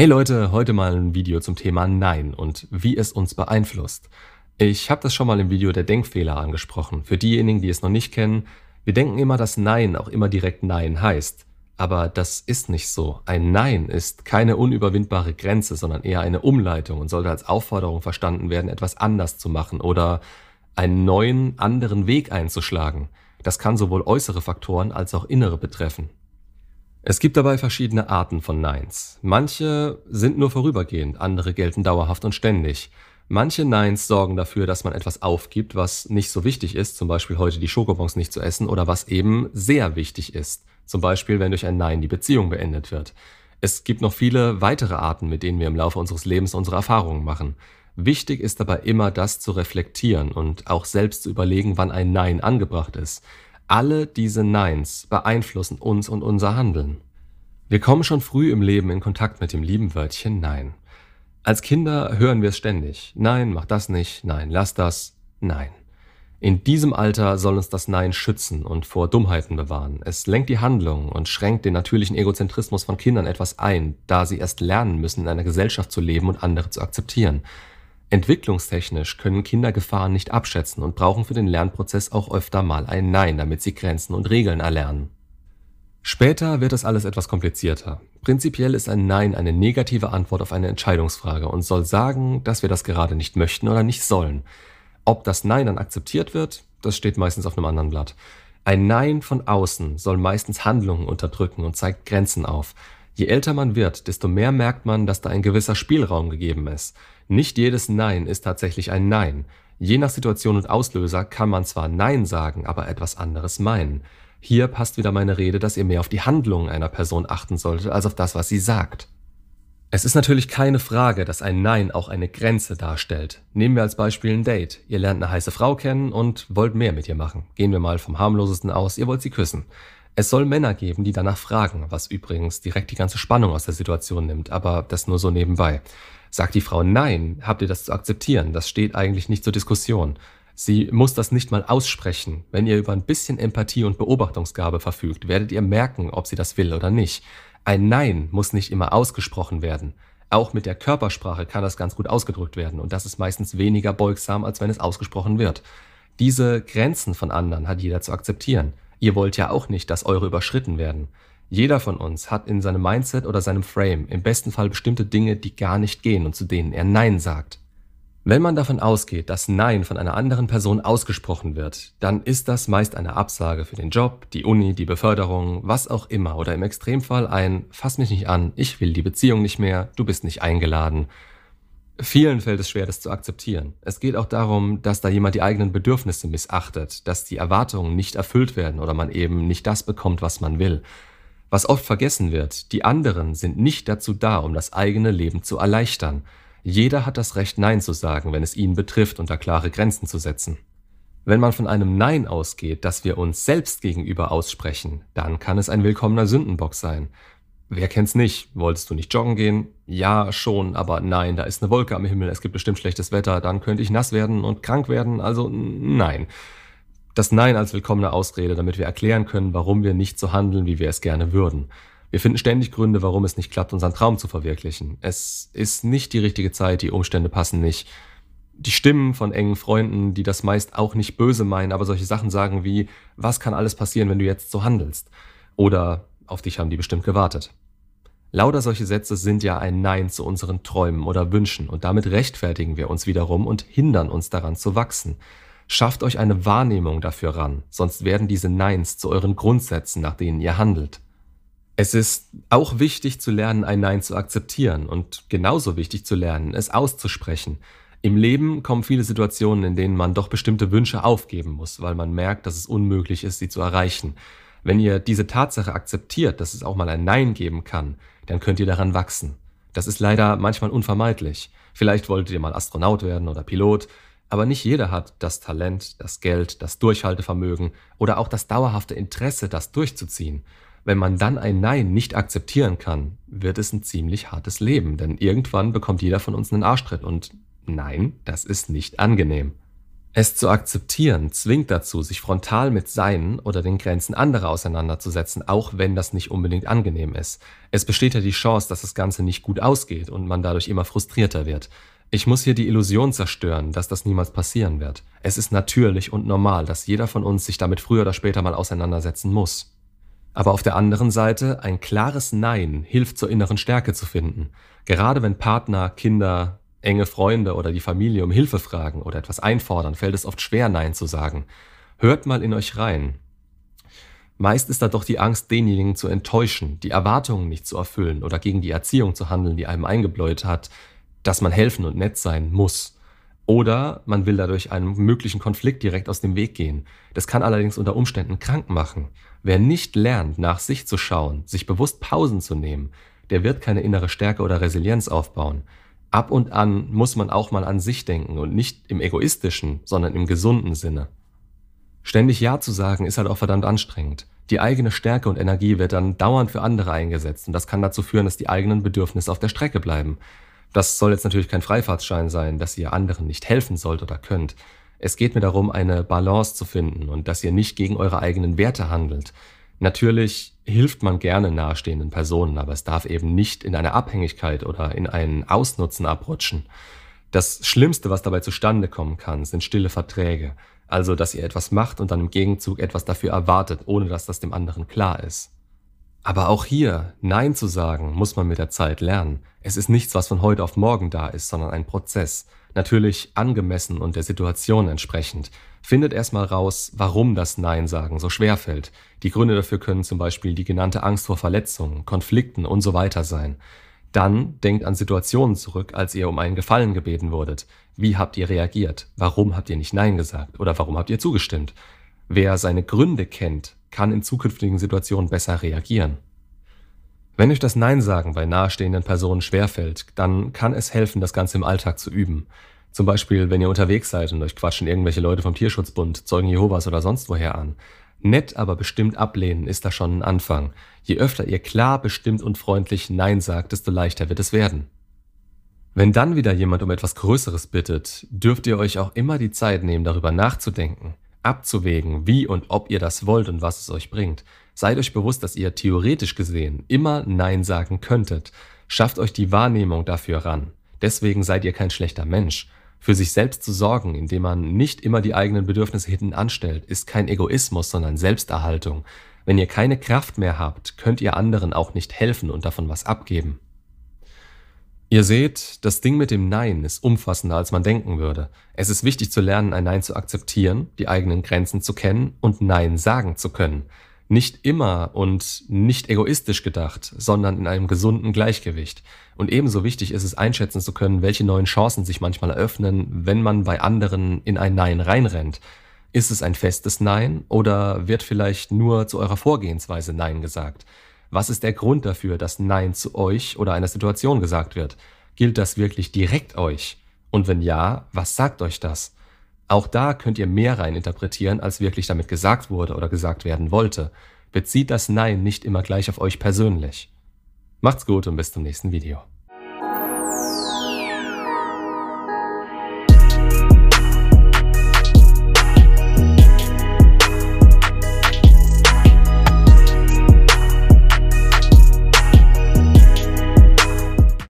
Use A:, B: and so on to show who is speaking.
A: Hey Leute, heute mal ein Video zum Thema Nein und wie es uns beeinflusst. Ich habe das schon mal im Video der Denkfehler angesprochen. Für diejenigen, die es noch nicht kennen, wir denken immer, dass Nein auch immer direkt Nein heißt. Aber das ist nicht so. Ein Nein ist keine unüberwindbare Grenze, sondern eher eine Umleitung und sollte als Aufforderung verstanden werden, etwas anders zu machen oder einen neuen, anderen Weg einzuschlagen. Das kann sowohl äußere Faktoren als auch innere betreffen. Es gibt dabei verschiedene Arten von Neins. Manche sind nur vorübergehend, andere gelten dauerhaft und ständig. Manche Neins sorgen dafür, dass man etwas aufgibt, was nicht so wichtig ist, zum Beispiel heute die Schokobons nicht zu essen, oder was eben sehr wichtig ist, zum Beispiel wenn durch ein Nein die Beziehung beendet wird. Es gibt noch viele weitere Arten, mit denen wir im Laufe unseres Lebens unsere Erfahrungen machen. Wichtig ist dabei immer, das zu reflektieren und auch selbst zu überlegen, wann ein Nein angebracht ist. Alle diese Neins beeinflussen uns und unser Handeln. Wir kommen schon früh im Leben in Kontakt mit dem lieben Wörtchen Nein. Als Kinder hören wir es ständig. Nein, mach das nicht. Nein, lass das. Nein. In diesem Alter soll uns das Nein schützen und vor Dummheiten bewahren. Es lenkt die Handlung und schränkt den natürlichen Egozentrismus von Kindern etwas ein, da sie erst lernen müssen, in einer Gesellschaft zu leben und andere zu akzeptieren. Entwicklungstechnisch können Kinder Gefahren nicht abschätzen und brauchen für den Lernprozess auch öfter mal ein Nein, damit sie Grenzen und Regeln erlernen. Später wird das alles etwas komplizierter. Prinzipiell ist ein Nein eine negative Antwort auf eine Entscheidungsfrage und soll sagen, dass wir das gerade nicht möchten oder nicht sollen. Ob das Nein dann akzeptiert wird, das steht meistens auf einem anderen Blatt. Ein Nein von außen soll meistens Handlungen unterdrücken und zeigt Grenzen auf. Je älter man wird, desto mehr merkt man, dass da ein gewisser Spielraum gegeben ist. Nicht jedes Nein ist tatsächlich ein Nein. Je nach Situation und Auslöser kann man zwar Nein sagen, aber etwas anderes meinen. Hier passt wieder meine Rede, dass ihr mehr auf die Handlungen einer Person achten solltet, als auf das, was sie sagt. Es ist natürlich keine Frage, dass ein Nein auch eine Grenze darstellt. Nehmen wir als Beispiel ein Date. Ihr lernt eine heiße Frau kennen und wollt mehr mit ihr machen. Gehen wir mal vom harmlosesten aus, ihr wollt sie küssen. Es soll Männer geben, die danach fragen, was übrigens direkt die ganze Spannung aus der Situation nimmt, aber das nur so nebenbei. Sagt die Frau Nein, habt ihr das zu akzeptieren, das steht eigentlich nicht zur Diskussion. Sie muss das nicht mal aussprechen. Wenn ihr über ein bisschen Empathie und Beobachtungsgabe verfügt, werdet ihr merken, ob sie das will oder nicht. Ein Nein muss nicht immer ausgesprochen werden. Auch mit der Körpersprache kann das ganz gut ausgedrückt werden und das ist meistens weniger beugsam, als wenn es ausgesprochen wird. Diese Grenzen von anderen hat jeder zu akzeptieren. Ihr wollt ja auch nicht, dass eure überschritten werden. Jeder von uns hat in seinem Mindset oder seinem Frame im besten Fall bestimmte Dinge, die gar nicht gehen und zu denen er Nein sagt. Wenn man davon ausgeht, dass Nein von einer anderen Person ausgesprochen wird, dann ist das meist eine Absage für den Job, die Uni, die Beförderung, was auch immer oder im Extremfall ein Fass mich nicht an, ich will die Beziehung nicht mehr, du bist nicht eingeladen. Vielen fällt es schwer, das zu akzeptieren. Es geht auch darum, dass da jemand die eigenen Bedürfnisse missachtet, dass die Erwartungen nicht erfüllt werden oder man eben nicht das bekommt, was man will. Was oft vergessen wird, die anderen sind nicht dazu da, um das eigene Leben zu erleichtern. Jeder hat das Recht, Nein zu sagen, wenn es ihn betrifft und da klare Grenzen zu setzen. Wenn man von einem Nein ausgeht, das wir uns selbst gegenüber aussprechen, dann kann es ein willkommener Sündenbock sein. Wer kennt's nicht? Wolltest du nicht joggen gehen? Ja, schon, aber nein, da ist eine Wolke am Himmel, es gibt bestimmt schlechtes Wetter, dann könnte ich nass werden und krank werden, also nein. Das Nein als willkommene Ausrede, damit wir erklären können, warum wir nicht so handeln, wie wir es gerne würden. Wir finden ständig Gründe, warum es nicht klappt, unseren Traum zu verwirklichen. Es ist nicht die richtige Zeit, die Umstände passen nicht. Die Stimmen von engen Freunden, die das meist auch nicht böse meinen, aber solche Sachen sagen wie, was kann alles passieren, wenn du jetzt so handelst? Oder auf dich haben die bestimmt gewartet. Lauter solche Sätze sind ja ein Nein zu unseren Träumen oder Wünschen und damit rechtfertigen wir uns wiederum und hindern uns daran zu wachsen. Schafft euch eine Wahrnehmung dafür ran, sonst werden diese Neins zu euren Grundsätzen, nach denen ihr handelt. Es ist auch wichtig zu lernen, ein Nein zu akzeptieren und genauso wichtig zu lernen, es auszusprechen. Im Leben kommen viele Situationen, in denen man doch bestimmte Wünsche aufgeben muss, weil man merkt, dass es unmöglich ist, sie zu erreichen. Wenn ihr diese Tatsache akzeptiert, dass es auch mal ein Nein geben kann, dann könnt ihr daran wachsen. Das ist leider manchmal unvermeidlich. Vielleicht wolltet ihr mal Astronaut werden oder Pilot, aber nicht jeder hat das Talent, das Geld, das Durchhaltevermögen oder auch das dauerhafte Interesse, das durchzuziehen. Wenn man dann ein Nein nicht akzeptieren kann, wird es ein ziemlich hartes Leben, denn irgendwann bekommt jeder von uns einen Arschtritt und nein, das ist nicht angenehm. Es zu akzeptieren zwingt dazu, sich frontal mit seinen oder den Grenzen anderer auseinanderzusetzen, auch wenn das nicht unbedingt angenehm ist. Es besteht ja die Chance, dass das Ganze nicht gut ausgeht und man dadurch immer frustrierter wird. Ich muss hier die Illusion zerstören, dass das niemals passieren wird. Es ist natürlich und normal, dass jeder von uns sich damit früher oder später mal auseinandersetzen muss. Aber auf der anderen Seite, ein klares Nein hilft zur inneren Stärke zu finden. Gerade wenn Partner, Kinder, enge Freunde oder die Familie um Hilfe fragen oder etwas einfordern, fällt es oft schwer, Nein zu sagen. Hört mal in euch rein. Meist ist da doch die Angst, denjenigen zu enttäuschen, die Erwartungen nicht zu erfüllen oder gegen die Erziehung zu handeln, die einem eingebläut hat, dass man helfen und nett sein muss. Oder man will dadurch einem möglichen Konflikt direkt aus dem Weg gehen. Das kann allerdings unter Umständen krank machen. Wer nicht lernt, nach sich zu schauen, sich bewusst Pausen zu nehmen, der wird keine innere Stärke oder Resilienz aufbauen ab und an muss man auch mal an sich denken und nicht im egoistischen, sondern im gesunden Sinne. Ständig Ja zu sagen ist halt auch verdammt anstrengend. Die eigene Stärke und Energie wird dann dauernd für andere eingesetzt und das kann dazu führen, dass die eigenen Bedürfnisse auf der Strecke bleiben. Das soll jetzt natürlich kein Freifahrtschein sein, dass ihr anderen nicht helfen sollt oder könnt. Es geht mir darum, eine Balance zu finden und dass ihr nicht gegen eure eigenen Werte handelt. Natürlich hilft man gerne nahestehenden Personen, aber es darf eben nicht in eine Abhängigkeit oder in einen Ausnutzen abrutschen. Das Schlimmste, was dabei zustande kommen kann, sind stille Verträge. Also, dass ihr etwas macht und dann im Gegenzug etwas dafür erwartet, ohne dass das dem anderen klar ist. Aber auch hier, Nein zu sagen, muss man mit der Zeit lernen. Es ist nichts, was von heute auf morgen da ist, sondern ein Prozess. Natürlich angemessen und der Situation entsprechend. Findet erstmal raus, warum das Nein sagen so schwer fällt. Die Gründe dafür können zum Beispiel die genannte Angst vor Verletzungen, Konflikten und so weiter sein. Dann denkt an Situationen zurück, als ihr um einen Gefallen gebeten wurdet. Wie habt ihr reagiert? Warum habt ihr nicht Nein gesagt? Oder warum habt ihr zugestimmt? Wer seine Gründe kennt, kann in zukünftigen Situationen besser reagieren. Wenn euch das Nein sagen bei nahestehenden Personen schwerfällt, dann kann es helfen, das Ganze im Alltag zu üben. Zum Beispiel, wenn ihr unterwegs seid und euch quatschen irgendwelche Leute vom Tierschutzbund, Zeugen Jehovas oder sonst woher an. Nett, aber bestimmt ablehnen ist da schon ein Anfang. Je öfter ihr klar, bestimmt und freundlich Nein sagt, desto leichter wird es werden. Wenn dann wieder jemand um etwas Größeres bittet, dürft ihr euch auch immer die Zeit nehmen, darüber nachzudenken, abzuwägen, wie und ob ihr das wollt und was es euch bringt. Seid euch bewusst, dass ihr theoretisch gesehen immer Nein sagen könntet. Schafft euch die Wahrnehmung dafür ran. Deswegen seid ihr kein schlechter Mensch. Für sich selbst zu sorgen, indem man nicht immer die eigenen Bedürfnisse hinten anstellt, ist kein Egoismus, sondern Selbsterhaltung. Wenn ihr keine Kraft mehr habt, könnt ihr anderen auch nicht helfen und davon was abgeben. Ihr seht, das Ding mit dem Nein ist umfassender, als man denken würde. Es ist wichtig zu lernen, ein Nein zu akzeptieren, die eigenen Grenzen zu kennen und Nein sagen zu können. Nicht immer und nicht egoistisch gedacht, sondern in einem gesunden Gleichgewicht. Und ebenso wichtig ist es einschätzen zu können, welche neuen Chancen sich manchmal eröffnen, wenn man bei anderen in ein Nein reinrennt. Ist es ein festes Nein oder wird vielleicht nur zu eurer Vorgehensweise Nein gesagt? Was ist der Grund dafür, dass Nein zu euch oder einer Situation gesagt wird? Gilt das wirklich direkt euch? Und wenn ja, was sagt euch das? Auch da könnt ihr mehr rein interpretieren, als wirklich damit gesagt wurde oder gesagt werden wollte. Bezieht das Nein nicht immer gleich auf euch persönlich. Macht's gut und bis zum nächsten Video.